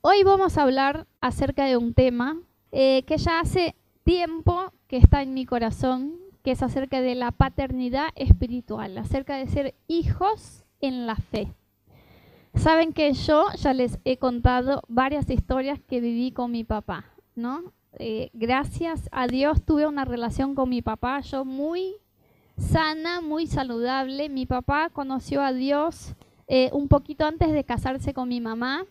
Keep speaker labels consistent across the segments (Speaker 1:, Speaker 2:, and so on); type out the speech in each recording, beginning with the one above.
Speaker 1: Hoy vamos a hablar acerca de un tema eh, que ya hace tiempo que está en mi corazón, que es acerca de la paternidad espiritual, acerca de ser hijos en la fe. Saben que yo ya les he contado varias historias que viví con mi papá, ¿no? Eh, gracias a Dios tuve una relación con mi papá, yo muy sana, muy saludable. Mi papá conoció a Dios eh, un poquito antes de casarse con mi mamá.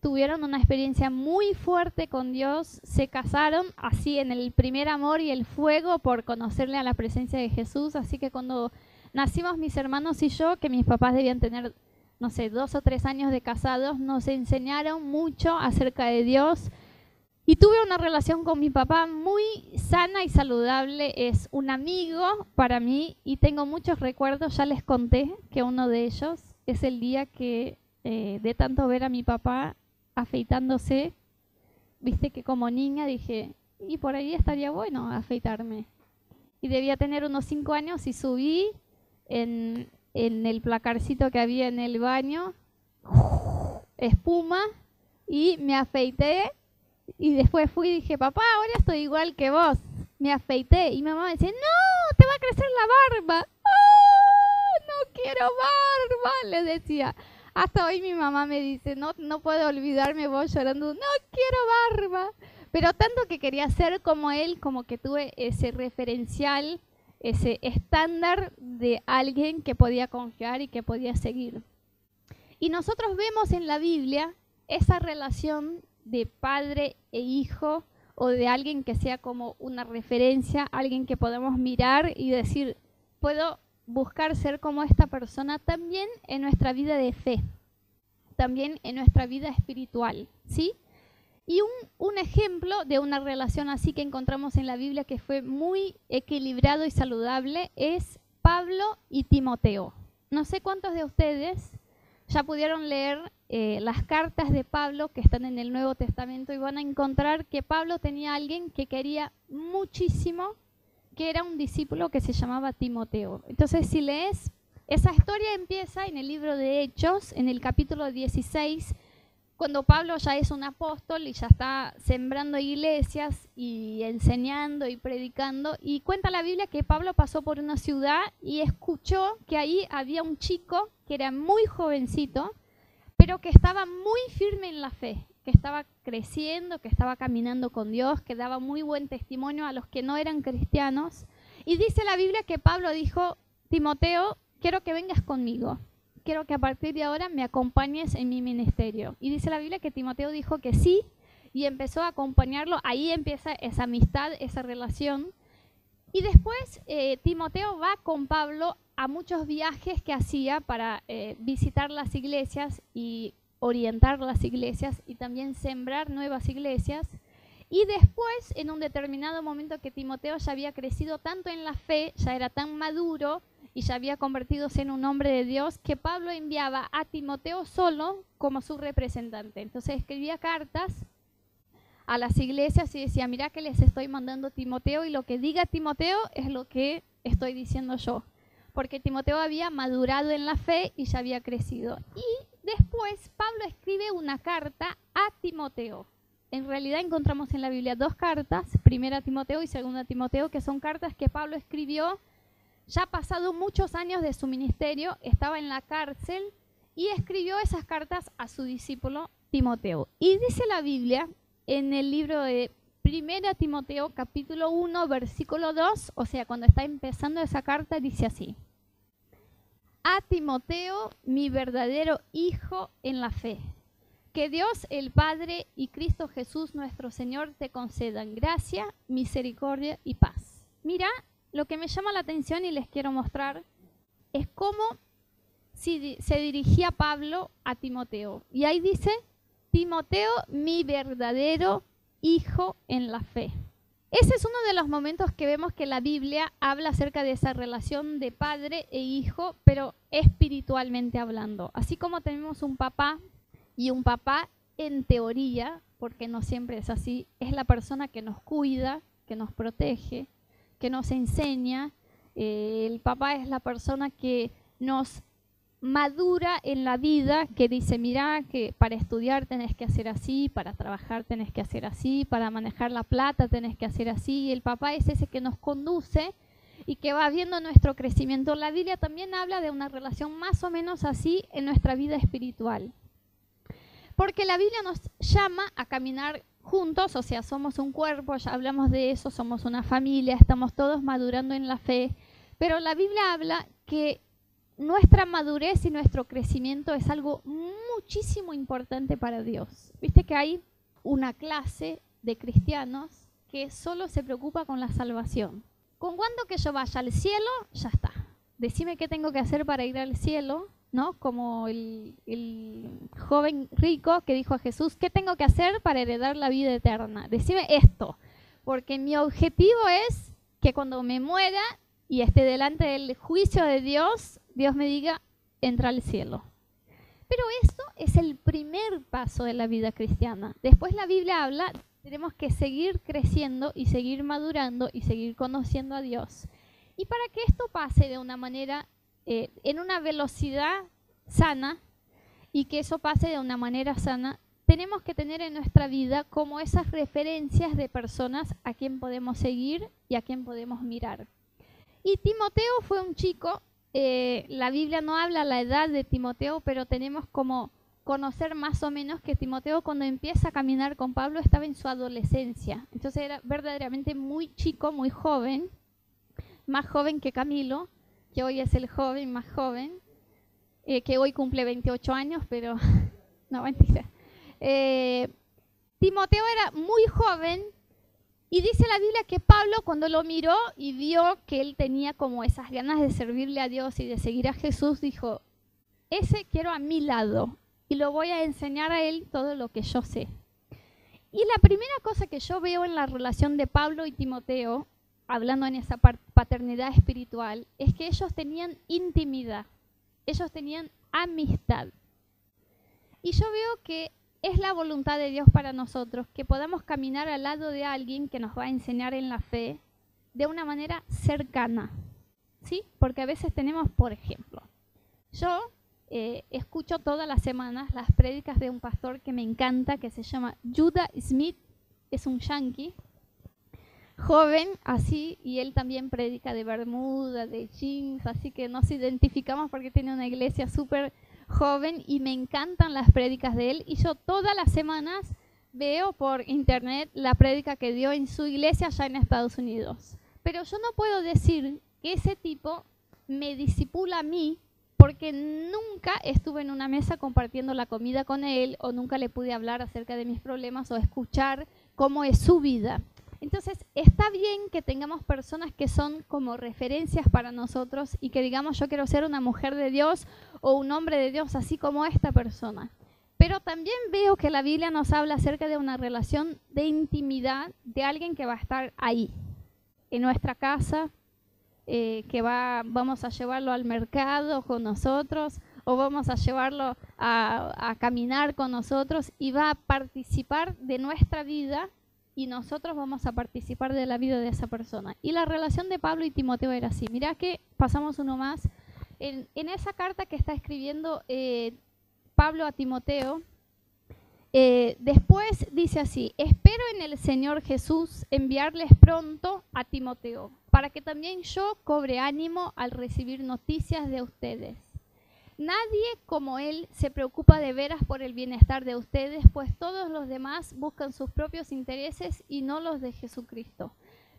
Speaker 1: Tuvieron una experiencia muy fuerte con Dios, se casaron así en el primer amor y el fuego por conocerle a la presencia de Jesús. Así que cuando nacimos mis hermanos y yo, que mis papás debían tener, no sé, dos o tres años de casados, nos enseñaron mucho acerca de Dios y tuve una relación con mi papá muy sana y saludable. Es un amigo para mí y tengo muchos recuerdos. Ya les conté que uno de ellos es el día que eh, de tanto ver a mi papá afeitándose, viste que como niña dije, y por ahí estaría bueno afeitarme. Y debía tener unos cinco años y subí en, en el placarcito que había en el baño, espuma, y me afeité y después fui y dije, papá, ahora estoy igual que vos. Me afeité y mi mamá me decía, no, te va a crecer la barba. ¡Oh, no quiero barba, le decía. Hasta hoy mi mamá me dice, no, no puedo olvidarme vos llorando, no quiero barba. Pero tanto que quería ser como él, como que tuve ese referencial, ese estándar de alguien que podía confiar y que podía seguir. Y nosotros vemos en la Biblia esa relación de padre e hijo o de alguien que sea como una referencia, alguien que podamos mirar y decir, puedo buscar ser como esta persona también en nuestra vida de fe, también en nuestra vida espiritual, ¿sí? Y un, un, ejemplo de una relación así que encontramos en la Biblia que fue muy equilibrado y saludable es Pablo y Timoteo. No sé cuántos de ustedes ya pudieron leer eh, las cartas de Pablo que están en el Nuevo Testamento y van a encontrar que Pablo tenía a alguien que quería muchísimo, que era un discípulo que se llamaba Timoteo. Entonces, si lees, esa historia empieza en el libro de Hechos, en el capítulo 16, cuando Pablo ya es un apóstol y ya está sembrando iglesias y enseñando y predicando, y cuenta la Biblia que Pablo pasó por una ciudad y escuchó que ahí había un chico que era muy jovencito, pero que estaba muy firme en la fe, que estaba creciendo, que estaba caminando con Dios, que daba muy buen testimonio a los que no eran cristianos. Y dice la Biblia que Pablo dijo, Timoteo, quiero que vengas conmigo, quiero que a partir de ahora me acompañes en mi ministerio. Y dice la Biblia que Timoteo dijo que sí y empezó a acompañarlo, ahí empieza esa amistad, esa relación. Y después eh, Timoteo va con Pablo a muchos viajes que hacía para eh, visitar las iglesias y orientar las iglesias y también sembrar nuevas iglesias. Y después, en un determinado momento que Timoteo ya había crecido tanto en la fe, ya era tan maduro y ya había convertido en un hombre de Dios, que Pablo enviaba a Timoteo solo como su representante. Entonces escribía cartas a las iglesias y decía, mira que les estoy mandando Timoteo y lo que diga Timoteo es lo que estoy diciendo yo porque Timoteo había madurado en la fe y ya había crecido. Y después Pablo escribe una carta a Timoteo. En realidad encontramos en la Biblia dos cartas, primera Timoteo y segunda Timoteo, que son cartas que Pablo escribió ya pasado muchos años de su ministerio, estaba en la cárcel y escribió esas cartas a su discípulo Timoteo. Y dice la Biblia en el libro de Primera Timoteo capítulo 1 versículo 2, o sea, cuando está empezando esa carta dice así a Timoteo, mi verdadero hijo en la fe. Que Dios el Padre y Cristo Jesús nuestro Señor te concedan gracia, misericordia y paz. Mira, lo que me llama la atención y les quiero mostrar es cómo se dirigía Pablo a Timoteo. Y ahí dice, Timoteo, mi verdadero hijo en la fe. Ese es uno de los momentos que vemos que la Biblia habla acerca de esa relación de padre e hijo, pero espiritualmente hablando. Así como tenemos un papá y un papá en teoría, porque no siempre es así, es la persona que nos cuida, que nos protege, que nos enseña. Eh, el papá es la persona que nos madura en la vida que dice, mira, que para estudiar tenés que hacer así, para trabajar tenés que hacer así, para manejar la plata tenés que hacer así. El papá es ese que nos conduce y que va viendo nuestro crecimiento. La Biblia también habla de una relación más o menos así en nuestra vida espiritual. Porque la Biblia nos llama a caminar juntos, o sea, somos un cuerpo, ya hablamos de eso, somos una familia, estamos todos madurando en la fe, pero la Biblia habla que nuestra madurez y nuestro crecimiento es algo muchísimo importante para Dios. Viste que hay una clase de cristianos que solo se preocupa con la salvación. Con cuando que yo vaya al cielo, ya está. Decime qué tengo que hacer para ir al cielo, ¿no? Como el, el, joven rico que dijo a Jesús, ¿qué tengo que hacer para heredar la vida eterna? Decime esto, porque mi objetivo es que cuando me muera y esté delante del juicio de Dios, Dios me diga, entra al cielo. Pero eso es el primer paso de la vida cristiana. Después la Biblia habla, tenemos que seguir creciendo y seguir madurando y seguir conociendo a Dios. Y para que esto pase de una manera, eh, en una velocidad sana, y que eso pase de una manera sana, tenemos que tener en nuestra vida como esas referencias de personas a quien podemos seguir y a quien podemos mirar. Y Timoteo fue un chico, eh, la Biblia no habla la edad de Timoteo, pero tenemos como conocer más o menos que Timoteo cuando empieza a caminar con Pablo estaba en su adolescencia. Entonces era verdaderamente muy chico, muy joven, más joven que Camilo, que hoy es el joven más joven, eh, que hoy cumple 28 años, pero no, mentira. Eh, Timoteo era muy joven y dice la Biblia que Pablo cuando lo miró y vio que él tenía como esas ganas de servirle a Dios y de seguir a Jesús, dijo, ese quiero a mi lado y lo voy a enseñar a él todo lo que yo sé. Y la primera cosa que yo veo en la relación de Pablo y Timoteo, hablando en esa paternidad espiritual, es que ellos tenían intimidad, ellos tenían amistad. Y yo veo que es la voluntad de Dios para nosotros que podamos caminar al lado de alguien que nos va a enseñar en la fe de una manera cercana. ¿Sí? Porque a veces tenemos, por ejemplo, yo eh, escucho todas las semanas las prédicas de un pastor que me encanta, que se llama Judah Smith, es un yankee, joven, así, y él también predica de Bermuda, de jeans, así que nos identificamos porque tiene una iglesia súper joven y me encantan las prédicas de él y yo todas las semanas veo por internet la prédica que dio en su iglesia allá en Estados Unidos. Pero yo no puedo decir que ese tipo me disipula a mí porque nunca estuve en una mesa compartiendo la comida con él o nunca le pude hablar acerca de mis problemas o escuchar cómo es su vida. Entonces, está bien que tengamos personas que son como referencias para nosotros y que digamos, yo quiero ser una mujer de Dios o un hombre de Dios, así como esta persona. Pero también veo que la Biblia nos habla acerca de una relación de intimidad de alguien que va a estar ahí, en nuestra casa, eh, que va, vamos a llevarlo al mercado con nosotros o vamos a llevarlo a, a caminar con nosotros y va a participar de nuestra vida y nosotros vamos a participar de la vida de esa persona. Y la relación de Pablo y Timoteo era así. Mirá que pasamos uno más. En, esa carta que está escribiendo eh, Pablo a Timoteo, eh, después dice así, espero en el Señor Jesús enviarles pronto a Timoteo, para que también yo cobre ánimo al recibir noticias de ustedes Nadie como Él se preocupa de veras por el bienestar de ustedes, pues todos los demás buscan sus propios intereses y no los de Jesucristo.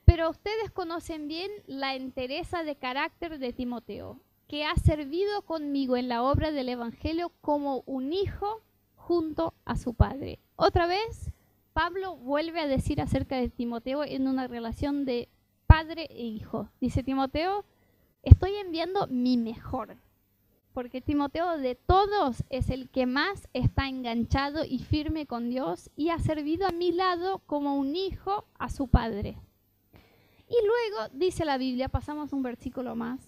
Speaker 1: Pero ustedes conocen bien la entereza de carácter de Timoteo, que ha servido conmigo en la obra del Evangelio como un hijo junto a su padre. Otra vez, Pablo vuelve a decir acerca de Timoteo en una relación de padre e hijo. Dice Timoteo, estoy enviando mi mejor porque Timoteo de todos es el que más está enganchado y firme con Dios y ha servido a mi lado como un hijo a su padre. Y luego dice la Biblia, pasamos un versículo más.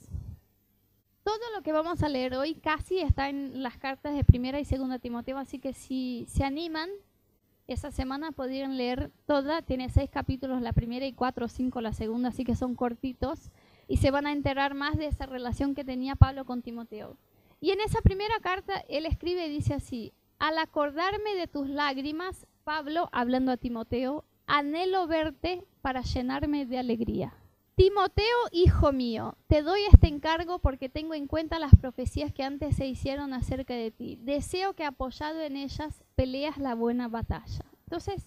Speaker 1: Todo lo que vamos a leer hoy casi está en las cartas de primera y segunda Timoteo, así que si se animan, esa semana podrían leer toda, tiene seis capítulos la primera y cuatro o cinco la segunda, así que son cortitos, y se van a enterar más de esa relación que tenía Pablo con Timoteo. Y en esa primera carta él escribe dice así, al acordarme de tus lágrimas, Pablo, hablando a Timoteo, anhelo verte para llenarme de alegría. Timoteo, hijo mío, te doy este encargo porque tengo en cuenta las profecías que antes se hicieron acerca de ti. Deseo que apoyado en ellas peleas la buena batalla. Entonces,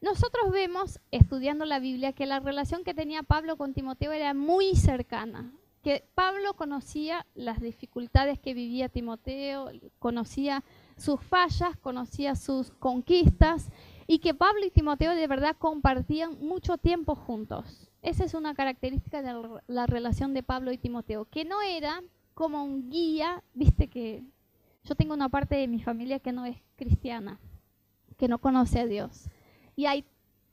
Speaker 1: nosotros vemos, estudiando la Biblia, que la relación que tenía Pablo con Timoteo era muy cercana, que Pablo conocía las dificultades que vivía Timoteo, conocía sus fallas, conocía sus conquistas y que Pablo y Timoteo de verdad compartían mucho tiempo juntos. Esa es una característica de la relación de Pablo y Timoteo, que no era como un guía, viste que yo tengo una parte de mi familia que no es cristiana, que no conoce a Dios. Y hay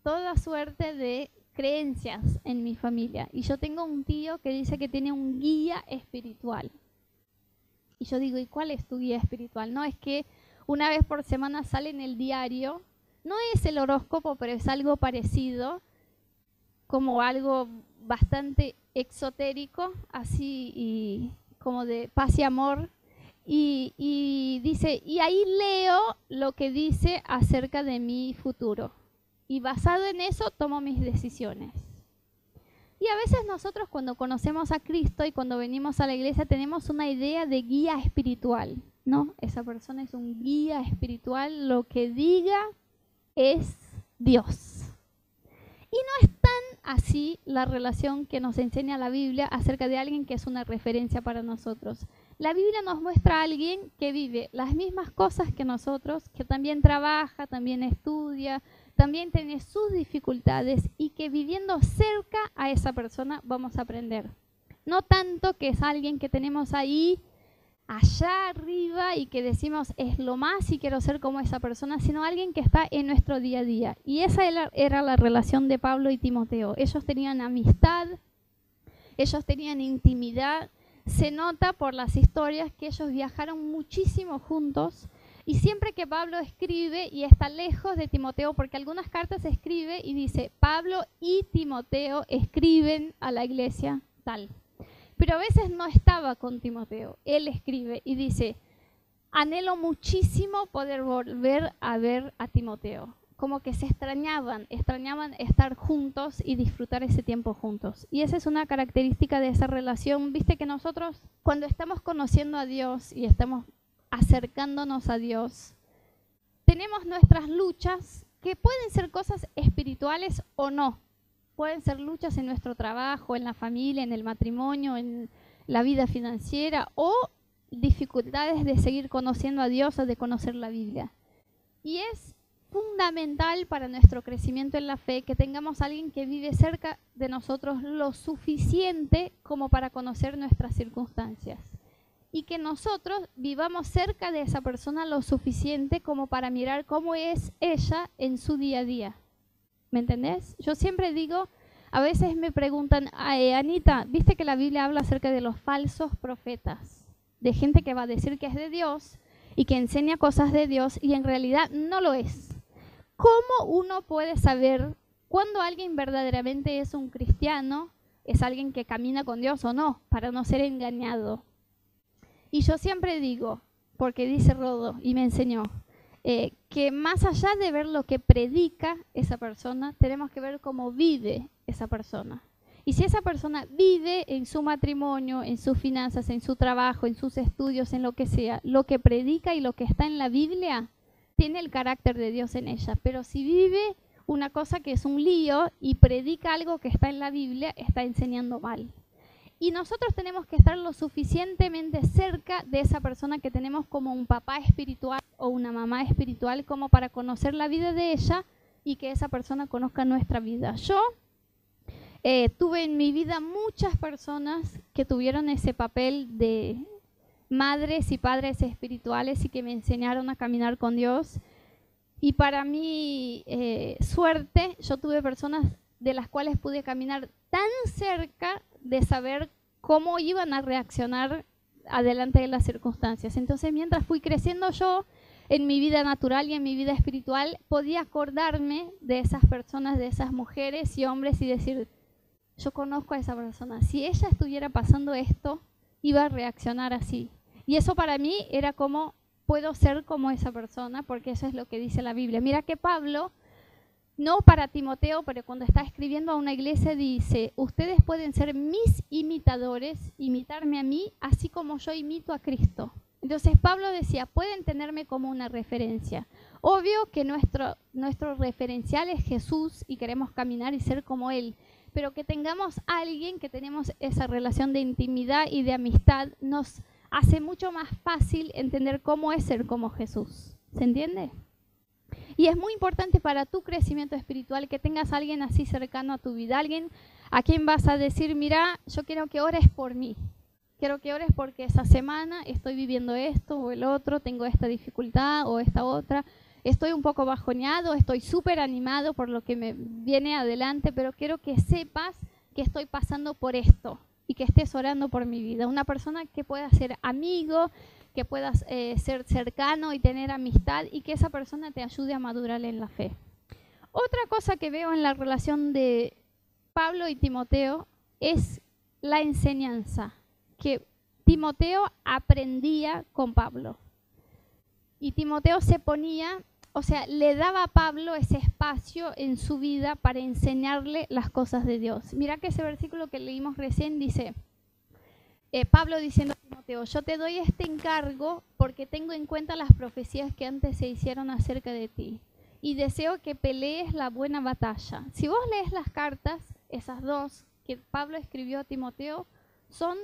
Speaker 1: toda suerte de creencias en mi familia. Y yo tengo un tío que dice que tiene un guía espiritual. Y yo digo, ¿y cuál es tu guía espiritual? No es que una vez por semana sale en el diario, no es el horóscopo, pero es algo parecido, como algo bastante exotérico, así y como de paz y amor. Y, y dice, y ahí leo lo que dice acerca de mi futuro. Y basado en eso tomo mis decisiones. Y a veces nosotros cuando conocemos a Cristo y cuando venimos a la iglesia tenemos una idea de guía espiritual, ¿no? Esa persona es un guía espiritual, lo que diga es Dios. Y no es tan así la relación que nos enseña la Biblia acerca de alguien que es una referencia para nosotros. La Biblia nos muestra a alguien que vive las mismas cosas que nosotros, que también trabaja, también estudia, también tiene sus dificultades y que viviendo cerca a esa persona vamos a aprender. No tanto que es alguien que tenemos ahí allá arriba y que decimos es lo más y quiero ser como esa persona, sino alguien que está en nuestro día a día. Y esa era la relación de Pablo y Timoteo. Ellos tenían amistad, ellos tenían intimidad. Se nota por las historias que ellos viajaron muchísimo juntos y siempre que Pablo escribe y está lejos de Timoteo, porque algunas cartas escribe y dice, Pablo y Timoteo escriben a la iglesia tal. Pero a veces no estaba con Timoteo. Él escribe y dice, anhelo muchísimo poder volver a ver a Timoteo. Como que se extrañaban, extrañaban estar juntos y disfrutar ese tiempo juntos. Y esa es una característica de esa relación. Viste que nosotros cuando estamos conociendo a Dios y estamos acercándonos a Dios. Tenemos nuestras luchas que pueden ser cosas espirituales o no. Pueden ser luchas en nuestro trabajo, en la familia, en el matrimonio, en la vida financiera o dificultades de seguir conociendo a Dios o de conocer la Biblia. Y es fundamental para nuestro crecimiento en la fe que tengamos a alguien que vive cerca de nosotros lo suficiente como para conocer nuestras circunstancias y que nosotros vivamos cerca de esa persona lo suficiente como para mirar cómo es ella en su día a día. ¿Me entendés? Yo siempre digo, a veces me preguntan, Anita, ¿viste que la Biblia habla acerca de los falsos profetas? De gente que va a decir que es de Dios y que enseña cosas de Dios y en realidad no lo es. ¿Cómo uno puede saber cuándo alguien verdaderamente es un cristiano, es alguien que camina con Dios o no, para no ser engañado? Y yo siempre digo, porque dice Rodo y me enseñó, eh, que más allá de ver lo que predica esa persona, tenemos que ver cómo vive esa persona. Y si esa persona vive en su matrimonio, en sus finanzas, en su trabajo, en sus estudios, en lo que sea, lo que predica y lo que está en la Biblia, tiene el carácter de Dios en ella. Pero si vive una cosa que es un lío y predica algo que está en la Biblia, está enseñando mal. Y nosotros tenemos que estar lo suficientemente cerca de esa persona que tenemos como un papá espiritual o una mamá espiritual como para conocer la vida de ella y que esa persona conozca nuestra vida. Yo eh, tuve en mi vida muchas personas que tuvieron ese papel de madres y padres espirituales y que me enseñaron a caminar con Dios. Y para mi eh, suerte, yo tuve personas de las cuales pude caminar tan cerca de saber cómo iban a reaccionar adelante de las circunstancias. Entonces, mientras fui creciendo yo en mi vida natural y en mi vida espiritual, podía acordarme de esas personas, de esas mujeres y hombres y decir, yo conozco a esa persona. Si ella estuviera pasando esto, iba a reaccionar así. Y eso para mí era como, puedo ser como esa persona, porque eso es lo que dice la Biblia. Mira que Pablo, no para Timoteo, pero cuando está escribiendo a una iglesia dice, ustedes pueden ser mis imitadores, imitarme a mí, así como yo imito a Cristo. Entonces Pablo decía, pueden tenerme como una referencia. Obvio que nuestro, nuestro referencial es Jesús y queremos caminar y ser como Él, pero que tengamos alguien que tenemos esa relación de intimidad y de amistad nos hace mucho más fácil entender cómo es ser como Jesús. ¿Se entiende? Y es muy importante para tu crecimiento espiritual que tengas alguien así cercano a tu vida, alguien a quien vas a decir, mira, yo quiero que ores por mí, quiero que ores porque esa semana estoy viviendo esto o el otro, tengo esta dificultad o esta otra, estoy un poco bajoneado, estoy súper animado por lo que me viene adelante, pero quiero que sepas que estoy pasando por esto y que estés orando por mi vida. Una persona que pueda ser amigo, que puedas eh, ser cercano y tener amistad y que esa persona te ayude a madurar en la fe. Otra cosa que veo en la relación de Pablo y Timoteo es la enseñanza que Timoteo aprendía con Pablo. Y Timoteo se ponía, o sea, le daba a Pablo ese espacio en su vida para enseñarle las cosas de Dios. Mira que ese versículo que leímos recién dice, eh, Pablo diciendo a Timoteo, yo te doy este encargo porque tengo en cuenta las profecías que antes se hicieron acerca de ti y deseo que pelees la buena batalla. Si vos lees las cartas, esas dos que Pablo escribió a Timoteo, son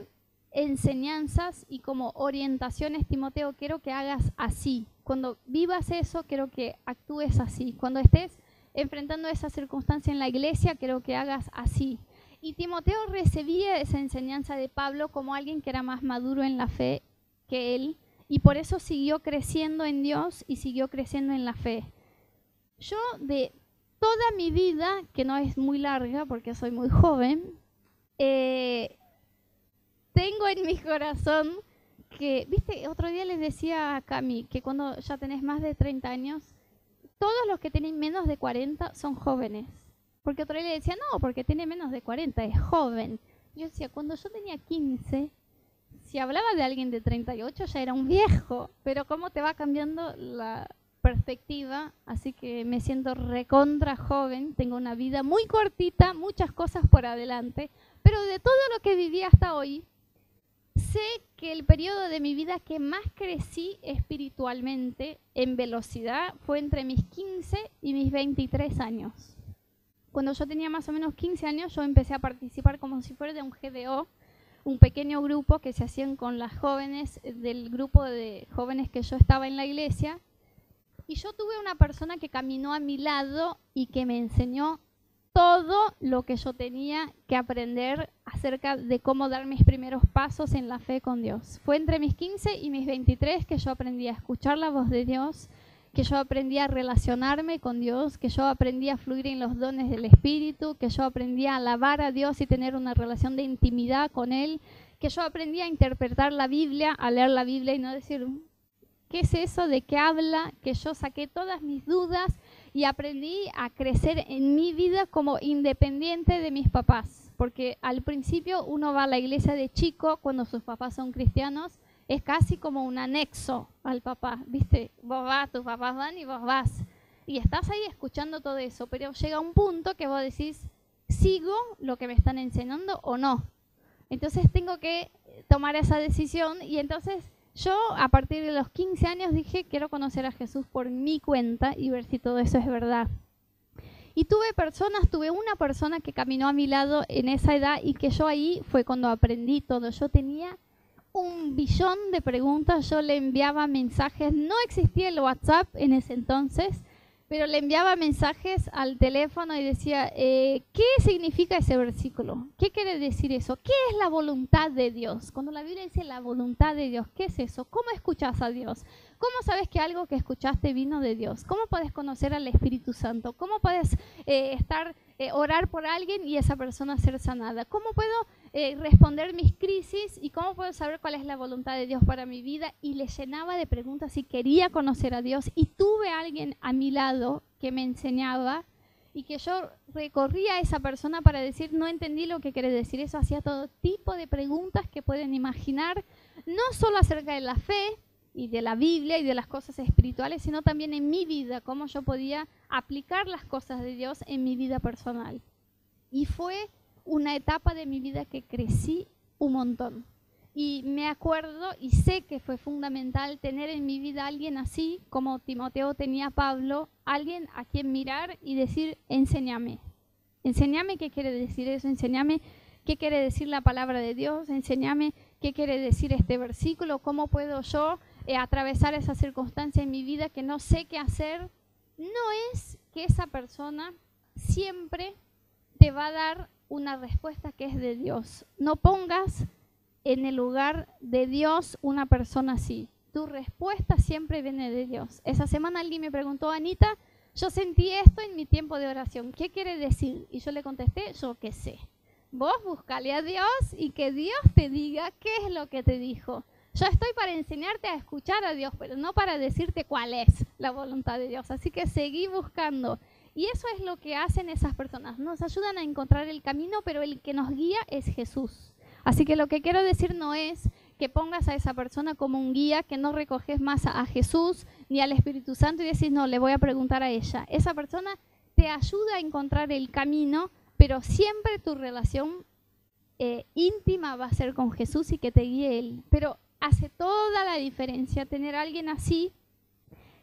Speaker 1: enseñanzas y como orientaciones, Timoteo, quiero que hagas así. Cuando vivas eso, quiero que actúes así. Cuando estés enfrentando esa circunstancia en la iglesia, quiero que hagas así. Y Timoteo recibía esa enseñanza de Pablo como alguien que era más maduro en la fe que él, y por eso siguió creciendo en Dios y siguió creciendo en la fe. Yo de toda mi vida, que no es muy larga porque soy muy joven, eh, tengo en mi corazón que, viste, otro día les decía a Cami que cuando ya tenés más de 30 años, todos los que tienen menos de 40 son jóvenes. Porque otro día le decía, no, porque tiene menos de 40, es joven. Yo decía, cuando yo tenía 15, si hablaba de alguien de 38 ya era un viejo, pero cómo te va cambiando la perspectiva, así que me siento recontra joven, tengo una vida muy cortita, muchas cosas por adelante, pero de todo lo que viví hasta hoy, sé que el periodo de mi vida que más crecí espiritualmente en velocidad fue entre mis 15 y mis 23 años. Cuando yo tenía más o menos 15 años, yo empecé a participar como si fuera de un GDO, un pequeño grupo que se hacían con las jóvenes del grupo de jóvenes que yo estaba en la iglesia. Y yo tuve una persona que caminó a mi lado y que me enseñó todo lo que yo tenía que aprender acerca de cómo dar mis primeros pasos en la fe con Dios. Fue entre mis 15 y mis 23 que yo aprendí a escuchar la voz de Dios, que yo aprendí a relacionarme con Dios, que yo aprendí a fluir en los dones del Espíritu, que yo aprendí a alabar a Dios y tener una relación de intimidad con Él, que yo aprendí a interpretar la Biblia, a leer la Biblia y no decir, ¿qué es eso? ¿De qué habla? Que yo saqué todas mis dudas y aprendí a crecer en mi vida como independiente de mis papás, porque al principio uno va a la iglesia de chico cuando sus papás son cristianos, es casi como un anexo al papá, ¿viste? Vos vas, tus papás van y vos vas. Y estás ahí escuchando todo eso, pero llega un punto que vos decís, ¿sigo lo que me están enseñando o no? Entonces tengo que tomar esa decisión y entonces yo a partir de los 15 años dije, quiero conocer a Jesús por mi cuenta y ver si todo eso es verdad. Y tuve personas, tuve una persona que caminó a mi lado en esa edad y que yo ahí fue cuando aprendí todo. Yo tenía un billón de preguntas, yo le enviaba mensajes, no existía el WhatsApp en ese entonces, pero le enviaba mensajes al teléfono y decía, eh, ¿qué significa ese versículo? ¿Qué quiere decir eso? ¿Qué es la voluntad de Dios? Cuando la Biblia dice la voluntad de Dios, ¿qué es eso? ¿Cómo escuchas a Dios? ¿Cómo sabes que algo que escuchaste vino de Dios? ¿Cómo puedes conocer al Espíritu Santo? ¿Cómo puedes eh, estar, eh, orar por alguien y esa persona ser sanada? ¿Cómo puedo eh, responder mis crisis y cómo puedo saber cuál es la voluntad de Dios para mi vida? Y le llenaba de preguntas y quería conocer a Dios y tuve a alguien a mi lado que me enseñaba y que yo recorría a esa persona para decir, no entendí lo que quiere decir. Eso hacía todo tipo de preguntas que pueden imaginar, no solo acerca de la fe y de la Biblia y de las cosas espirituales, sino también en mi vida, cómo yo podía aplicar las cosas de Dios en mi vida personal. Y fue una etapa de mi vida que crecí un montón. Y me acuerdo y sé que fue fundamental tener en mi vida alguien así, como Timoteo tenía Pablo, alguien a quien mirar y decir, enséñame. Enséñame qué quiere decir eso, enséñame qué quiere decir la palabra de Dios, enséñame qué quiere decir este versículo, cómo puedo yo eh, atravesar esa circunstancia en mi vida que no sé qué hacer. No es que esa persona siempre te va a dar una respuesta que es de Dios. No pongas en el lugar de Dios una persona así. Tu respuesta siempre viene de Dios. Esa semana alguien me preguntó, Anita, yo sentí esto en mi tiempo de oración. ¿Qué quiere decir? Y yo le contesté, yo qué sé. Vos buscale a Dios y que Dios te diga qué es lo que te dijo. Yo estoy para enseñarte a escuchar a Dios, pero no para decirte cuál es la voluntad de Dios. Así que seguí buscando. Y eso es lo que hacen esas personas. Nos ayudan a encontrar el camino, pero el que nos guía es Jesús. Así que lo que quiero decir no es que pongas a esa persona como un guía, que no recoges más a Jesús ni al Espíritu Santo y decís, no, le voy a preguntar a ella. Esa persona te ayuda a encontrar el camino, pero siempre tu relación eh, íntima va a ser con Jesús y que te guíe Él. Pero hace toda la diferencia tener alguien así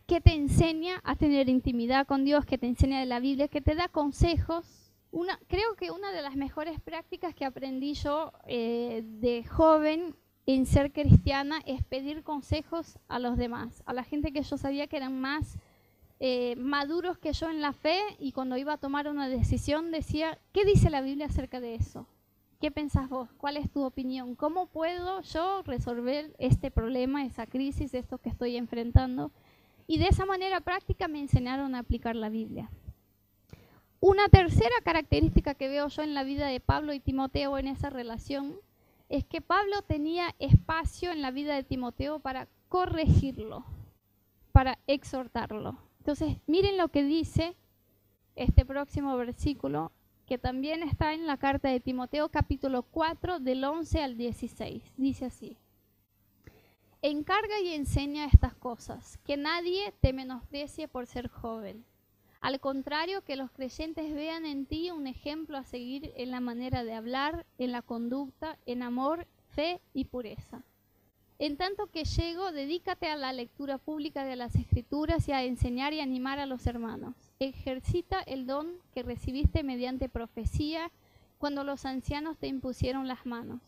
Speaker 1: que te enseña a tener intimidad con Dios, que te enseña de la Biblia, que te da consejos una, creo que una de las mejores prácticas que aprendí yo eh, de joven en ser cristiana es pedir consejos a los demás, a la gente que yo sabía que eran más eh, maduros que yo en la fe y cuando iba a tomar una decisión decía, ¿qué dice la Biblia acerca de eso? ¿Qué pensás vos? ¿Cuál es tu opinión? ¿Cómo puedo yo resolver este problema, esa crisis, esto que estoy enfrentando? Y de esa manera práctica me enseñaron a aplicar la Biblia. Una tercera característica que veo yo en la vida de Pablo y Timoteo en esa relación es que Pablo tenía espacio en la vida de Timoteo para corregirlo, para exhortarlo. Entonces, miren lo que dice este próximo versículo, que también está en la carta de Timoteo capítulo 4 del 11 al 16. Dice así. Encarga y enseña estas cosas, que nadie te menosprecie por ser joven al contrario, que los creyentes vean en ti un ejemplo a seguir en la manera de hablar, en la conducta, en amor, fe y pureza. En tanto que llego, dedícate a la lectura pública de las escrituras y a enseñar y animar a los hermanos. Ejercita el don que recibiste mediante profecía cuando los ancianos te impusieron las manos.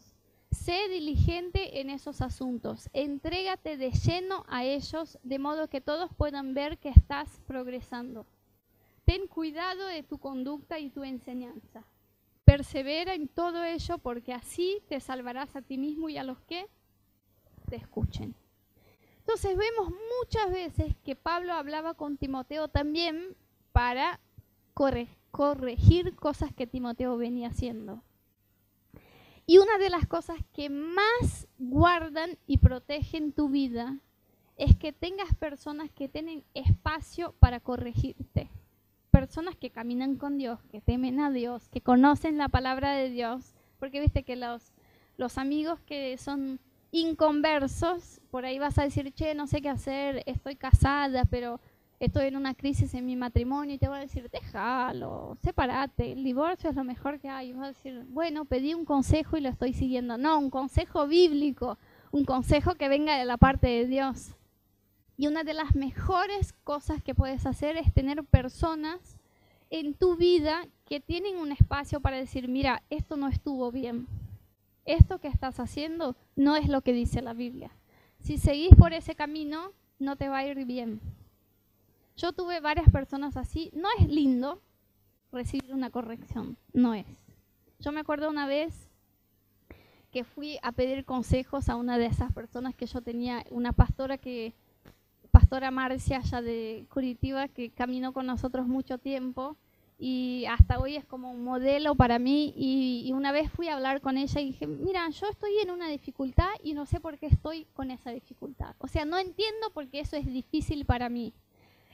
Speaker 1: Sé diligente en esos asuntos, entrégate de lleno a ellos, de modo que todos puedan ver que estás progresando. Ten cuidado de tu conducta y tu enseñanza. Persevera en todo ello porque así te salvarás a ti mismo y a los que te escuchen. Entonces vemos muchas veces que Pablo hablaba con Timoteo también para corregir cosas que Timoteo venía haciendo. Y una de las cosas que más guardan y protegen tu vida es que tengas personas que tienen espacio para corregirte personas que caminan con Dios, que temen a Dios, que conocen la palabra de Dios, porque viste que los, los amigos que son inconversos, por ahí vas a decir, che, no sé qué hacer, estoy casada, pero estoy en una crisis en mi matrimonio y te voy a decir, déjalo, sepárate, el divorcio es lo mejor que hay. Y vas a decir, bueno, pedí un consejo y lo estoy siguiendo. No, un consejo bíblico, un consejo que venga de la parte de Dios. Y una de las mejores cosas que puedes hacer es tener personas en tu vida que tienen un espacio para decir, mira, esto no estuvo bien. Esto que estás haciendo no es lo que dice la Biblia. Si seguís por ese camino, no te va a ir bien. Yo tuve varias personas así. No es lindo recibir una corrección, no es. Yo me acuerdo una vez que fui a pedir consejos a una de esas personas que yo tenía, una pastora que pastora Marcia allá de Curitiba, que caminó con nosotros mucho tiempo y hasta hoy es como un modelo para mí. Y, una vez fui a hablar con ella y dije, mira, yo estoy en una dificultad y no sé por qué estoy con esa dificultad. O sea, no entiendo por qué eso es difícil para mí.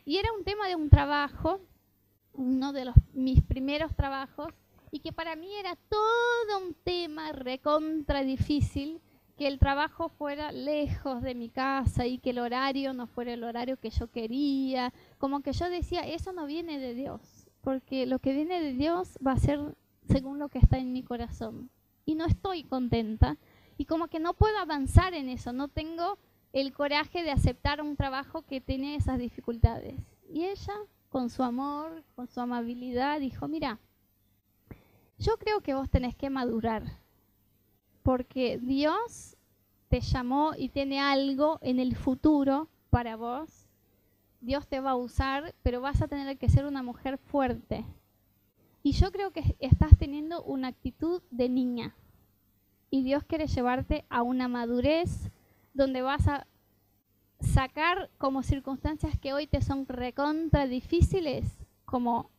Speaker 1: Y era un tema de un trabajo uno de los, mis primeros trabajos, y que para mí era todo un tema recontra difícil, que el trabajo fuera lejos de mi casa y que el horario no fuera el horario que yo quería, como que yo decía, eso no viene de Dios, porque lo que viene de Dios va a ser según lo que está en mi corazón. Y no estoy contenta y como que no puedo avanzar en eso, no tengo el coraje de aceptar un trabajo que tiene esas dificultades. Y ella, con su amor, con su amabilidad, dijo, mira, yo creo que vos tenés que madurar, porque Dios te llamó y tiene algo en el futuro para vos. Dios te va a usar, pero vas a tener que ser una mujer fuerte. Y yo creo que estás teniendo una actitud de niña. Y Dios quiere llevarte a una madurez donde vas a sacar como circunstancias que hoy te son recontra difíciles, como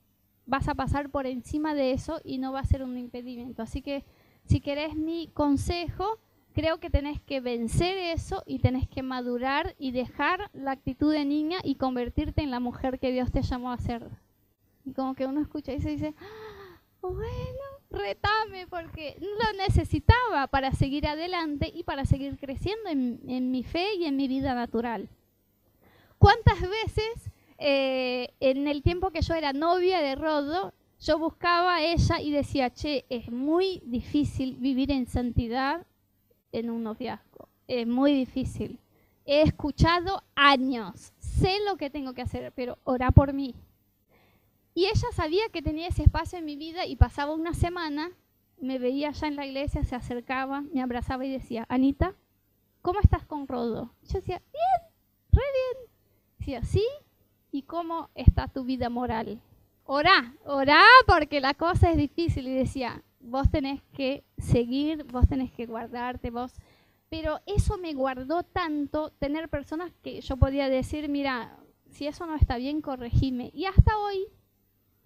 Speaker 1: vas a pasar por encima de eso y no va a ser un impedimento. Así que si querés mi consejo, creo que tenés que vencer eso y tenés que madurar y dejar la actitud de niña y convertirte en la mujer que Dios te llamó a ser. Y como que uno escucha y se dice, ah, bueno, retame porque lo necesitaba para seguir adelante y para seguir creciendo en, en mi fe y en mi vida natural. ¿Cuántas veces eh, en el tiempo que yo era novia de Rodo, yo buscaba a ella y decía, che, es muy difícil vivir en santidad en un noviazgo. Es muy difícil. He escuchado años, sé lo que tengo que hacer, pero ora por mí. Y ella sabía que tenía ese espacio en mi vida y pasaba una semana, me veía allá en la iglesia, se acercaba, me abrazaba y decía, Anita, ¿cómo estás con Rodo? Yo decía, bien, re bien. Decía, sí, ¿Y cómo está tu vida moral? Orá, orá porque la cosa es difícil. Y decía, vos tenés que seguir, vos tenés que guardarte, vos. Pero eso me guardó tanto tener personas que yo podía decir, mira, si eso no está bien, corregime. Y hasta hoy,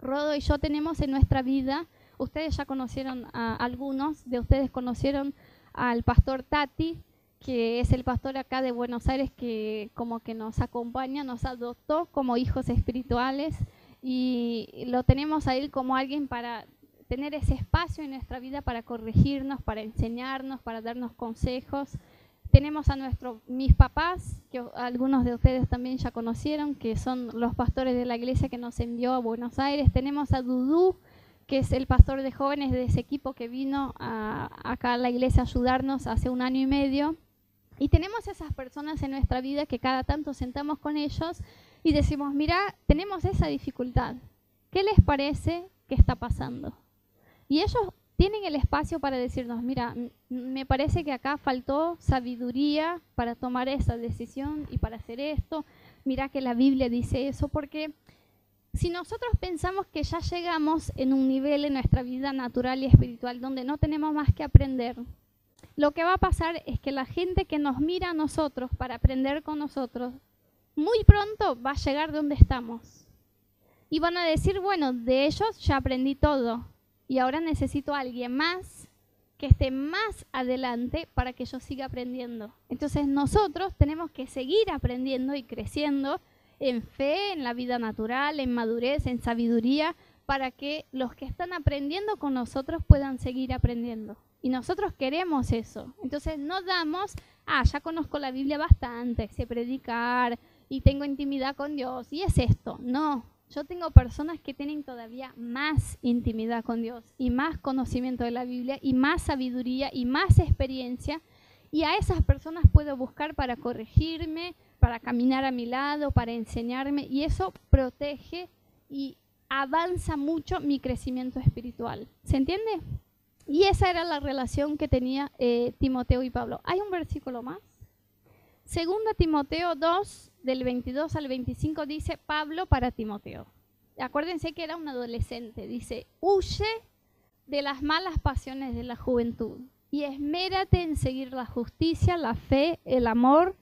Speaker 1: Rodo y yo tenemos en nuestra vida, ustedes ya conocieron a algunos, de ustedes conocieron al pastor Tati, que es el pastor acá de Buenos Aires que como que nos acompaña, nos adoptó como hijos espirituales y lo tenemos a él como alguien para tener ese espacio en nuestra vida para corregirnos, para enseñarnos, para darnos consejos. Tenemos a nuestros mis papás, que algunos de ustedes también ya conocieron, que son los pastores de la iglesia que nos envió a Buenos Aires. Tenemos a Dudú, que es el pastor de jóvenes de ese equipo que vino a, acá a la iglesia a ayudarnos hace un año y medio. Y tenemos esas personas en nuestra vida que cada tanto sentamos con ellos y decimos, mira, tenemos esa dificultad. ¿Qué les parece que está pasando? Y ellos tienen el espacio para decirnos, mira, me parece que acá faltó sabiduría para tomar esa decisión y para hacer esto. Mira que la Biblia dice eso, porque si nosotros pensamos que ya llegamos en un nivel en nuestra vida natural y espiritual donde no tenemos más que aprender, lo que va a pasar es que la gente que nos mira a nosotros para aprender con nosotros, muy pronto va a llegar donde estamos. Y van a decir, bueno, de ellos ya aprendí todo y ahora necesito a alguien más que esté más adelante para que yo siga aprendiendo. Entonces nosotros tenemos que seguir aprendiendo y creciendo en fe, en la vida natural, en madurez, en sabiduría, para que los que están aprendiendo con nosotros puedan seguir aprendiendo. Y nosotros queremos eso. Entonces no damos, ah, ya conozco la Biblia bastante, sé predicar y tengo intimidad con Dios. Y es esto. No, yo tengo personas que tienen todavía más intimidad con Dios y más conocimiento de la Biblia y más sabiduría y más experiencia. Y a esas personas puedo buscar para corregirme, para caminar a mi lado, para enseñarme. Y eso protege y avanza mucho mi crecimiento espiritual. ¿Se entiende? Y esa era la relación que tenía eh, Timoteo y Pablo. ¿Hay un versículo más? Segunda Timoteo 2, del 22 al 25, dice Pablo para Timoteo. Acuérdense que era un adolescente. Dice, huye de las malas pasiones de la juventud y esmérate en seguir la justicia, la fe, el amor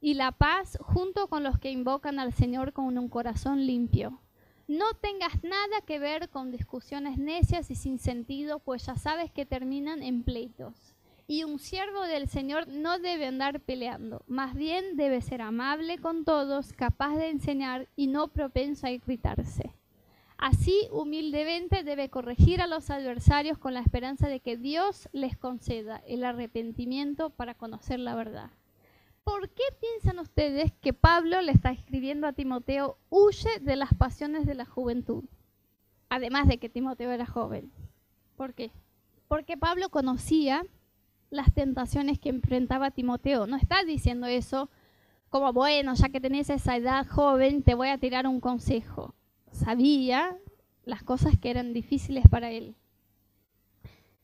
Speaker 1: y la paz junto con los que invocan al Señor con un corazón limpio no tengas nada que ver con discusiones necias y sin sentido, pues ya sabes que terminan en pleitos. Y un siervo del Señor no debe andar peleando, más bien debe ser amable con todos, capaz de enseñar y no propenso a irritarse. Así, humildemente, debe corregir a los adversarios con la esperanza de que Dios les conceda el arrepentimiento para conocer la verdad. ¿Por qué piensan ustedes que Pablo le está escribiendo a Timoteo, huye de las pasiones de la juventud? Además de que Timoteo era joven. ¿Por qué? Porque Pablo conocía las tentaciones que enfrentaba Timoteo. No está diciendo eso como, bueno, ya que tenés esa edad joven, te voy a tirar un consejo sabía las cosas que eran difíciles para él.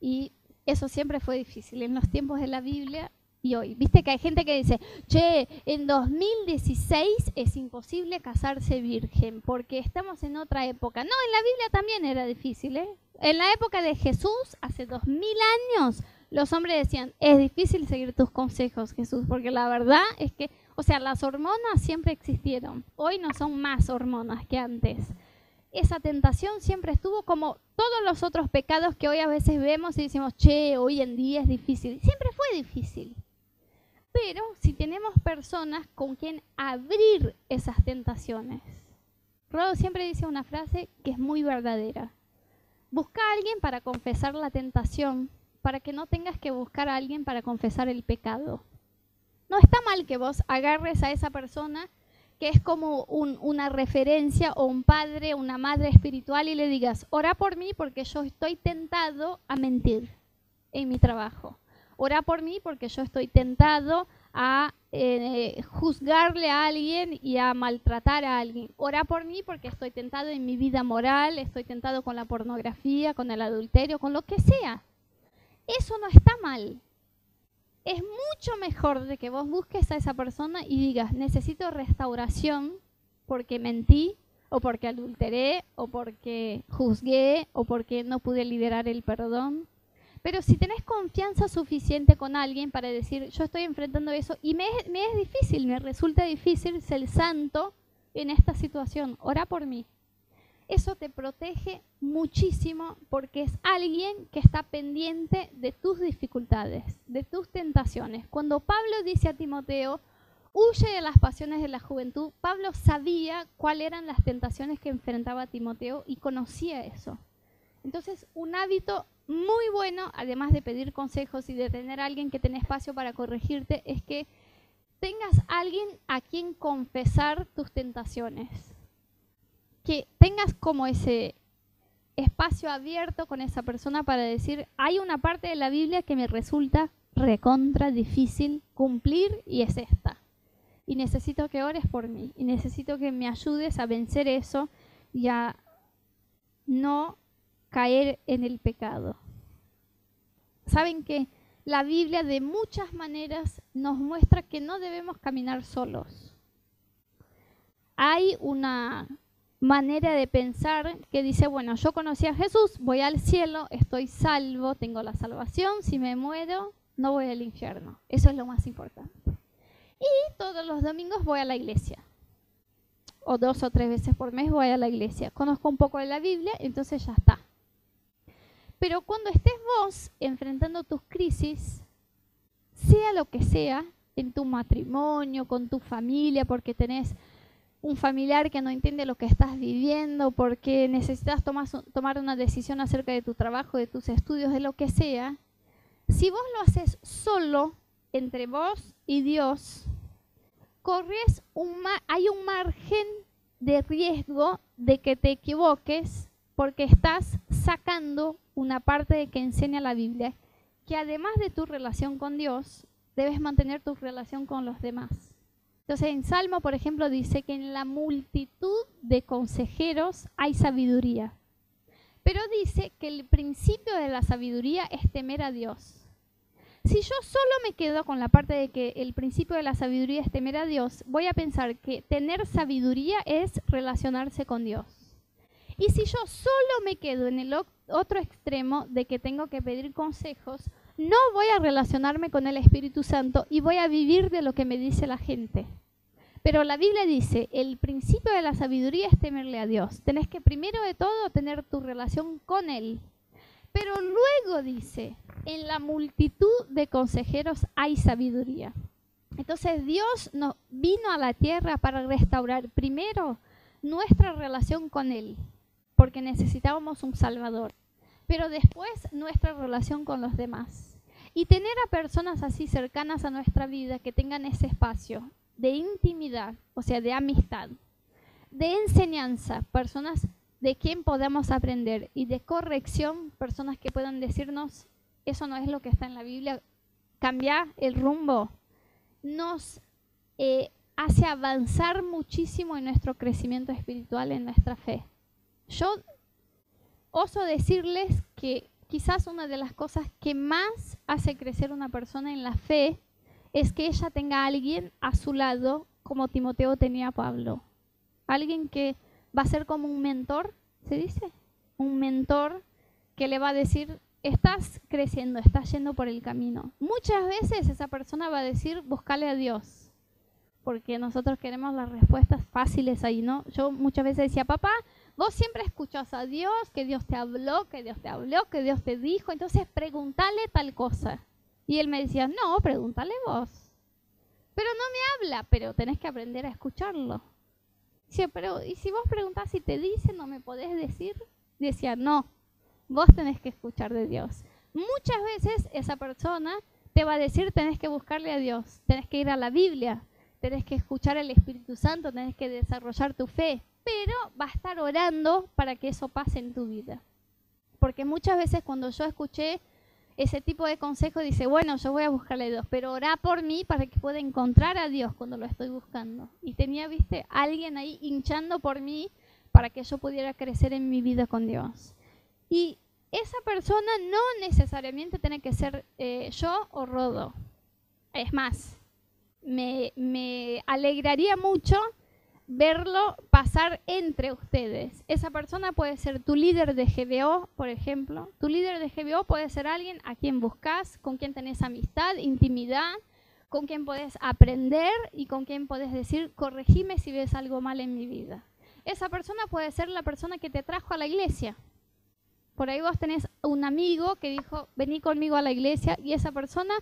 Speaker 1: Y eso siempre fue difícil en los tiempos de la Biblia y hoy. Viste que hay gente que dice, che, en 2016 es imposible casarse virgen porque estamos en otra época. No, en la Biblia también era difícil. ¿eh? En la época de Jesús, hace dos mil años, los hombres decían, es difícil seguir tus consejos, Jesús, porque la verdad es que o sea, las hormonas siempre existieron. Hoy no son más hormonas que antes. Esa tentación siempre estuvo como todos los otros pecados que hoy a veces vemos y decimos, che, hoy en día es difícil. Siempre fue difícil. Pero si tenemos personas con quien abrir esas tentaciones. Rodo siempre dice una frase que es muy verdadera. Busca a alguien para confesar la tentación, para que no tengas que buscar a alguien para confesar el pecado. No está mal que vos agarres a esa persona que es como una referencia o un padre, una madre espiritual y le digas, ora por mí porque yo estoy tentado a mentir en mi trabajo. Ora por mí porque yo estoy tentado a eh, juzgarle a alguien y a maltratar a alguien. Ora por mí porque estoy tentado en mi vida moral, estoy tentado con la pornografía, con el adulterio, con lo que sea. Eso no está mal es mucho mejor de que vos busques a esa persona y digas, necesito restauración porque mentí, o porque adulteré, o porque juzgué, o porque no pude liderar el perdón. Pero si tenés confianza suficiente con alguien para decir, yo estoy enfrentando eso y me, me es difícil, me resulta difícil ser santo en esta situación, ora por mí eso te protege muchísimo porque es alguien que está pendiente de tus dificultades, de tus tentaciones. Cuando Pablo dice a Timoteo, huye de las pasiones de la juventud, Pablo sabía cuáles eran las tentaciones que enfrentaba Timoteo y conocía eso. Entonces, un hábito muy bueno, además de pedir consejos y de tener alguien que tenga espacio para corregirte, es que tengas alguien a quien confesar tus tentaciones que tengas como ese espacio abierto con esa persona para decir, hay una parte de la Biblia que me resulta recontra difícil cumplir y es esta. Y necesito que ores por mí y necesito que me ayudes a vencer eso y a no caer en el pecado. Saben que la Biblia de muchas maneras nos muestra que no debemos caminar solos. Hay una manera de pensar que dice, bueno, yo conocí a Jesús, voy al cielo, estoy salvo, tengo la salvación, si me muero, no voy al infierno. Eso es lo más importante. Y todos los domingos voy a la iglesia. O dos o tres veces por mes voy a la iglesia. Conozco un poco de la Biblia, entonces ya está. Pero cuando estés vos enfrentando tus crisis, sea lo que sea, en tu matrimonio, con tu familia, porque tenés un familiar que no entiende lo que estás viviendo, porque necesitas tomar, una decisión acerca de tu trabajo, de tus estudios, de lo que sea, si vos lo haces solo entre vos y Dios, corres hay un margen de riesgo de que te equivoques porque estás sacando una parte de que enseña la Biblia, que además de tu relación con Dios, debes mantener tu relación con los demás. Entonces en Salmo, por ejemplo, dice que en la multitud de consejeros hay sabiduría. Pero dice que el principio de la sabiduría es temer a Dios. Si yo solo me quedo con la parte de que el principio de la sabiduría es temer a Dios, voy a pensar que tener sabiduría es relacionarse con Dios. Y si yo solo me quedo en el otro extremo de que tengo que pedir consejos, no voy a relacionarme con el Espíritu Santo y voy a vivir de lo que me dice la gente. Pero la Biblia dice, el principio de la sabiduría es temerle a Dios. Tenés que primero de todo tener tu relación con Él. Pero luego dice, en la multitud de consejeros hay sabiduría. Entonces Dios nos vino a la tierra para restaurar primero nuestra relación con Él porque necesitábamos un Salvador. Pero después nuestra relación con los demás. Y tener a personas así cercanas a nuestra vida que tengan ese espacio de intimidad, o sea, de amistad, de enseñanza, personas de quien podamos aprender y de corrección, personas que puedan decirnos, eso no es lo que está en la Biblia, cambia el rumbo, nos eh, hace avanzar muchísimo en nuestro crecimiento espiritual, en nuestra fe. Yo oso decirles que quizás una de las cosas que más hace crecer una persona en la fe es que ella tenga a alguien a su lado como Timoteo tenía a Pablo. Alguien que va a ser como un mentor, ¿se dice? Un mentor que le va a decir, estás creciendo, estás yendo por el camino. Muchas veces esa persona va a decir, búscale a Dios, porque nosotros queremos las respuestas fáciles ahí, ¿no? Yo muchas veces decía, papá, vos siempre escuchas a Dios, que Dios te habló, que Dios te habló, que Dios te dijo, entonces pregúntale tal cosa. Y él me decía, no, pregúntale vos. Pero no me habla, pero tenés que aprender a escucharlo. Pero ¿y si vos preguntás si te dice, no me podés decir? Decía, no, vos tenés que escuchar de Dios. Muchas veces esa persona te va a decir, tenés que buscarle a Dios, tenés que ir a la Biblia, tenés que escuchar al Espíritu Santo, tenés que desarrollar tu fe, pero va a estar orando para que eso pase en tu vida. Porque muchas veces cuando yo escuché ese tipo de consejo, dice, bueno, yo voy a buscarle a Dios, pero orá por mí para que pueda encontrar a Dios cuando lo estoy buscando. Y tenía, viste, alguien ahí hinchando por mí para que yo pudiera crecer en mi vida con Dios. Y esa persona no necesariamente tiene que ser eh, yo o Rodo. Es más, me, me alegraría mucho verlo pasar entre ustedes. Esa persona puede ser tu líder de GBO, por ejemplo. Tu líder de GBO puede ser alguien a quien buscas, con quien tenés amistad, intimidad, con quien podés aprender y con quien podés decir, corregime si ves algo mal en mi vida. Esa persona puede ser la persona que te trajo a la iglesia. Por ahí vos tenés un amigo que dijo, vení conmigo a la iglesia y esa persona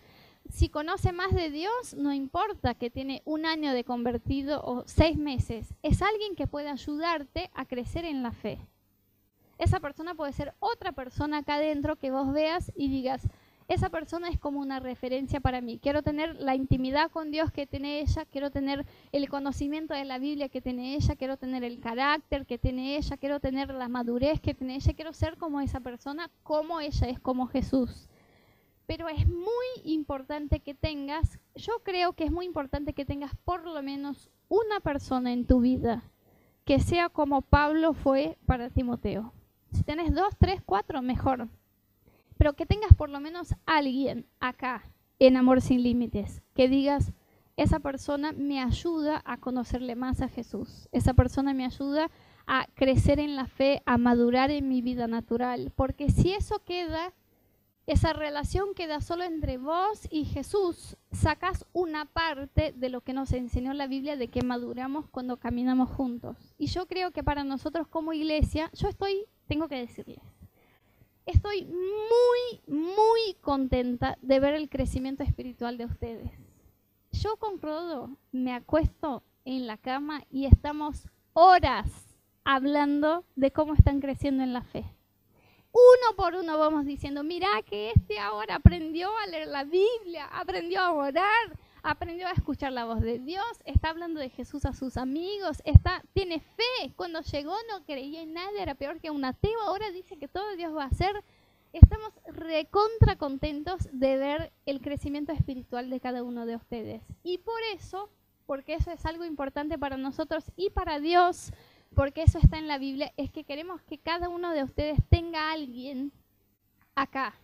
Speaker 1: si conoce más de Dios, no importa que tiene un año de convertido o seis meses, es alguien que puede ayudarte a crecer en la fe. Esa persona puede ser otra persona acá adentro que vos veas y digas, esa persona es como una referencia para mí. Quiero tener la intimidad con Dios que tiene ella, quiero tener el conocimiento de la Biblia que tiene ella, quiero tener el carácter que tiene ella, quiero tener la madurez que tiene ella, quiero ser como esa persona, como ella es como Jesús pero es muy importante que tengas, yo creo que es muy importante que tengas por lo menos una persona en tu vida que sea como Pablo fue para Timoteo. Si tenés dos, tres, cuatro, mejor. Pero que tengas por lo menos alguien acá en Amor sin Límites, que digas, esa persona me ayuda a conocerle más a Jesús. Esa persona me ayuda a crecer en la fe, a madurar en mi vida natural. Porque si eso queda esa relación queda solo entre vos y Jesús, sacas una parte de lo que nos enseñó la Biblia de que maduramos cuando caminamos juntos. Y yo creo que para nosotros como iglesia, yo estoy, tengo que decirles, estoy muy, muy contenta de ver el crecimiento espiritual de ustedes. Yo con Rodo me acuesto en la cama y estamos horas hablando de cómo están creciendo en la fe uno por uno vamos diciendo, mira que este ahora aprendió a leer la Biblia, aprendió a orar, aprendió a escuchar la voz de Dios, está hablando de Jesús a sus amigos, está, tiene fe. Cuando llegó no creía en nada, era peor que un ateo, ahora dice que todo Dios va a hacer. Estamos recontra contentos de ver el crecimiento espiritual de cada uno de ustedes. Y por eso, porque eso es algo importante para nosotros y para Dios, porque eso está en la Biblia, es que queremos que cada uno de ustedes tenga alguien acá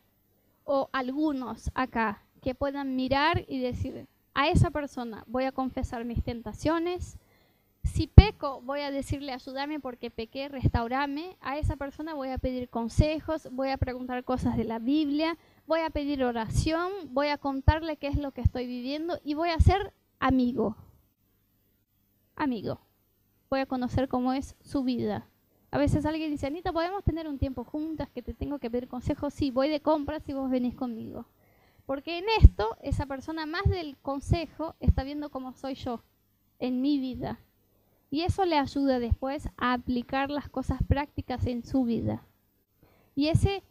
Speaker 1: o algunos acá que puedan mirar y decir, a esa persona voy a confesar mis tentaciones, si peco voy a decirle ayúdame porque pequé, restaurame, a esa persona voy a pedir consejos, voy a preguntar cosas de la Biblia, voy a pedir oración, voy a contarle qué es lo que estoy viviendo y voy a ser amigo. Amigo voy a conocer cómo es su vida. A veces alguien dice, Anita, ¿podemos tener un tiempo juntas que te tengo que pedir consejos? Sí, voy de compras y vos venís conmigo. Porque en esto, esa persona más del consejo está viendo cómo soy yo en mi vida. Y eso le ayuda después a aplicar las cosas prácticas en su vida. Y ese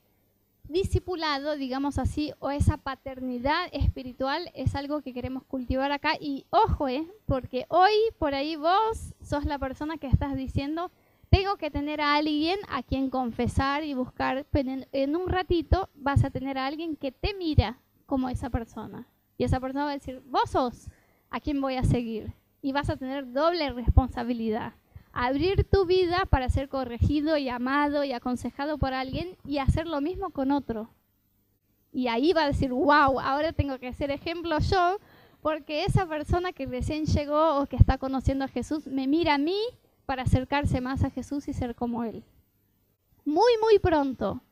Speaker 1: discipulado, digamos así, o esa paternidad espiritual es algo que queremos cultivar acá. Y ojo, eh, porque hoy por ahí vos sos la persona que estás diciendo, tengo que tener a alguien a quien confesar y buscar, pero en, en un ratito vas a tener a alguien que te mira como esa persona. Y esa persona va a decir, vos sos a quien voy a seguir. Y vas a tener doble responsabilidad abrir tu vida para ser corregido y amado y aconsejado por alguien y hacer lo mismo con otro. Y ahí va a decir, wow, ahora tengo que ser ejemplo yo, porque esa persona que recién llegó o que está conociendo a Jesús me mira a mí para acercarse más a Jesús y ser como Él. Muy, muy pronto,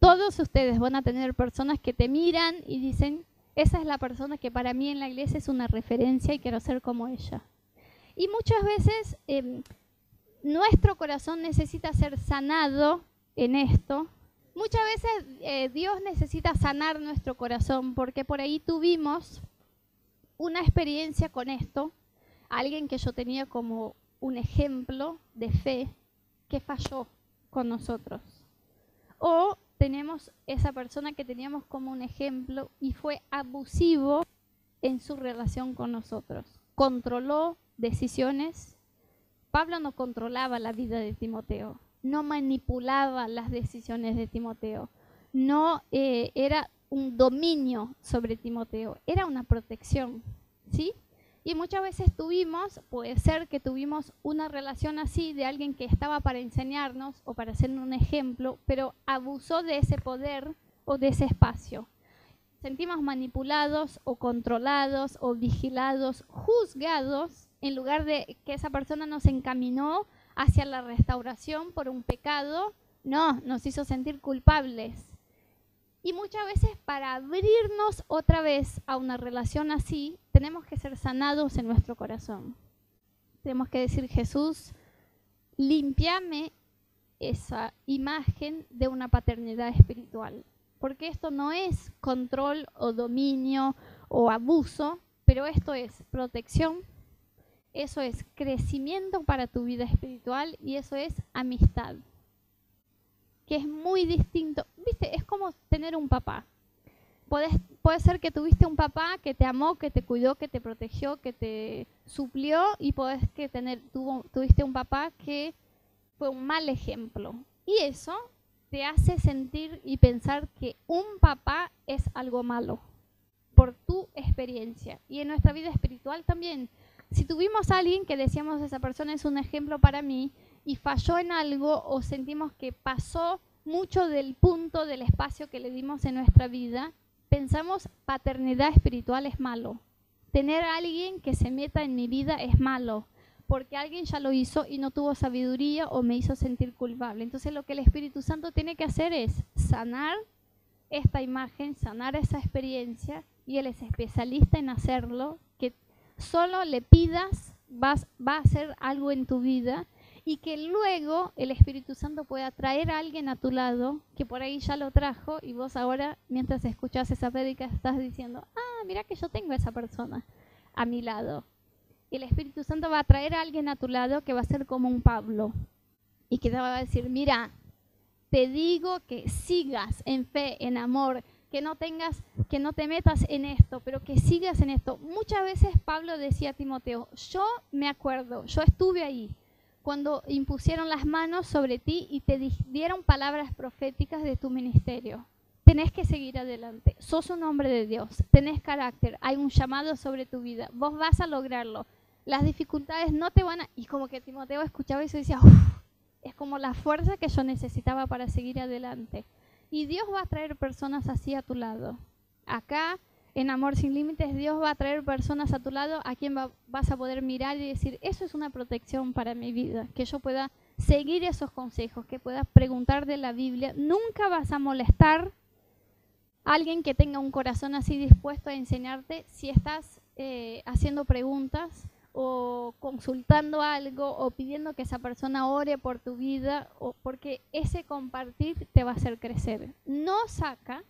Speaker 1: todos ustedes van a tener personas que te miran y dicen, esa es la persona que para mí en la iglesia es una referencia y quiero ser como ella. Y muchas veces eh, nuestro corazón necesita ser sanado en esto. Muchas veces eh, Dios necesita sanar nuestro corazón porque por ahí tuvimos una experiencia con esto, alguien que yo tenía como un ejemplo de fe que falló con nosotros. O tenemos esa persona que teníamos como un ejemplo y fue abusivo en su relación con nosotros. Controló decisiones, Pablo no controlaba la vida de Timoteo, no manipulaba las decisiones de Timoteo, no eh, era un dominio sobre Timoteo, era una protección, ¿sí? Y muchas veces tuvimos, puede ser que tuvimos una relación así de alguien que estaba para enseñarnos o para ser un ejemplo, pero abusó de ese poder o de ese espacio. Sentimos manipulados o controlados o vigilados, juzgados en lugar de que esa persona nos encaminó hacia la restauración por un pecado, no, nos hizo sentir culpables. Y muchas veces para abrirnos otra vez a una relación así, tenemos que ser sanados en nuestro corazón. Tenemos que decir, Jesús, limpiame esa imagen de una paternidad espiritual. Porque esto no es control o dominio o abuso, pero esto es protección, eso es crecimiento para tu vida espiritual y eso es amistad. Que es muy distinto. Viste, es como tener un papá. puede ser que tuviste un papá que te amó, que te cuidó, que te protegió, que te suplió y puedes que tener, tuviste un papá que fue un mal ejemplo. Y eso te hace sentir y pensar que un papá es algo malo por tu experiencia. Y en nuestra vida espiritual también si tuvimos a alguien que decíamos esa persona es un ejemplo para mí y falló en algo o sentimos que pasó mucho del punto del espacio que le dimos en nuestra vida, pensamos paternidad espiritual es malo. Tener a alguien que se meta en mi vida es malo, porque alguien ya lo hizo y no tuvo sabiduría o me hizo sentir culpable. Entonces lo que el Espíritu Santo tiene que hacer es sanar esta imagen, sanar esa experiencia, y Él es especialista en hacerlo, solo le pidas, vas, va a hacer algo en tu vida y que luego el Espíritu Santo pueda traer a alguien a tu lado que por ahí ya lo trajo y vos ahora mientras escuchas esa prédica estás diciendo, ah, mira que yo tengo a esa persona a mi lado. Y el Espíritu Santo va a traer a alguien a tu lado que va a ser como un Pablo y que va a decir, mira, te digo que sigas en fe, en amor, que no tengas, que no te metas en esto, pero que sigas en esto. Muchas veces Pablo decía a Timoteo, yo me acuerdo, yo estuve ahí cuando impusieron las manos sobre ti y te dieron palabras proféticas de tu ministerio. Tenés que seguir adelante. Sos un hombre de Dios, tenés carácter, hay un llamado sobre tu vida. Vos vas a lograrlo. Las dificultades no te van a... Y como que Timoteo escuchaba eso y decía, es como la fuerza que yo necesitaba para seguir adelante. Y Dios va a traer personas así a tu lado. Acá, en Amor sin Límites, Dios va a traer personas a tu lado a quien vas a poder mirar y decir, eso es una protección para mi vida, que yo pueda seguir esos consejos, que pueda preguntar de la Biblia. Nunca vas a molestar a alguien que tenga un corazón así dispuesto a enseñarte si estás eh, haciendo preguntas o consultando algo o pidiendo que esa persona ore por tu vida, o porque ese compartir te va a hacer crecer. No saca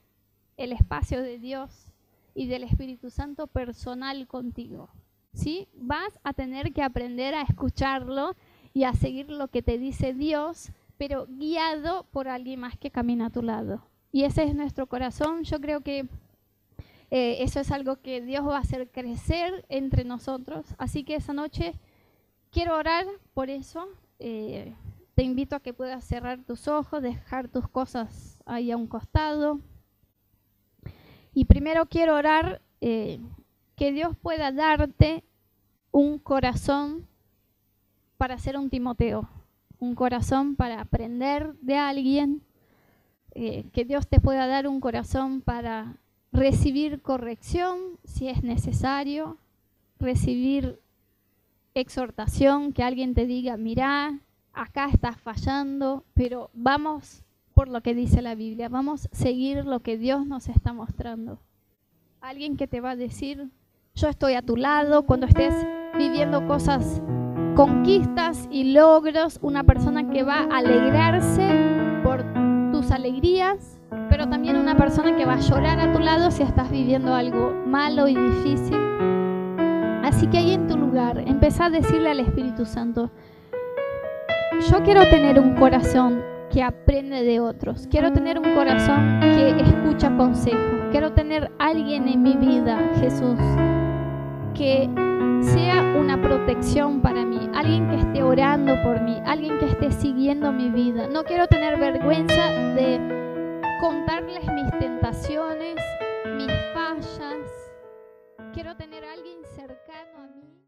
Speaker 1: el espacio de Dios y del Espíritu Santo personal contigo. ¿sí? Vas a tener que aprender a escucharlo y a seguir lo que te dice Dios, pero guiado por alguien más que camina a tu lado. Y ese es nuestro corazón. Yo creo que eh, eso es algo que Dios va a hacer crecer entre nosotros. Así que esa noche quiero orar por eso. Eh, te invito a que puedas cerrar tus ojos, dejar tus cosas ahí a un costado. Y primero quiero orar eh, que Dios pueda darte un corazón para ser un Timoteo, un corazón para aprender de alguien, que Dios te pueda dar un corazón para recibir corrección si es necesario, recibir exhortación, que alguien te diga, mira, acá estás fallando, pero vamos por lo que dice la Biblia, vamos a seguir lo que Dios nos está mostrando. Alguien que te va a decir, yo estoy a tu lado cuando estés viviendo cosas, conquistas y logros, una persona que va a alegrarse por tus alegrías, también una persona que va a llorar a tu lado si estás viviendo algo malo y difícil. Así que ahí en tu lugar, empezá a decirle al Espíritu Santo, yo quiero tener un corazón que aprende de otros. Quiero tener un corazón que escucha consejos. Quiero tener alguien en mi vida, Jesús, que sea una protección para mí, alguien que esté orando por mí, alguien que esté siguiendo mi vida. No quiero tener vergüenza de contarles mis tentaciones, mis fallas. Quiero tener alguien cercano a mí.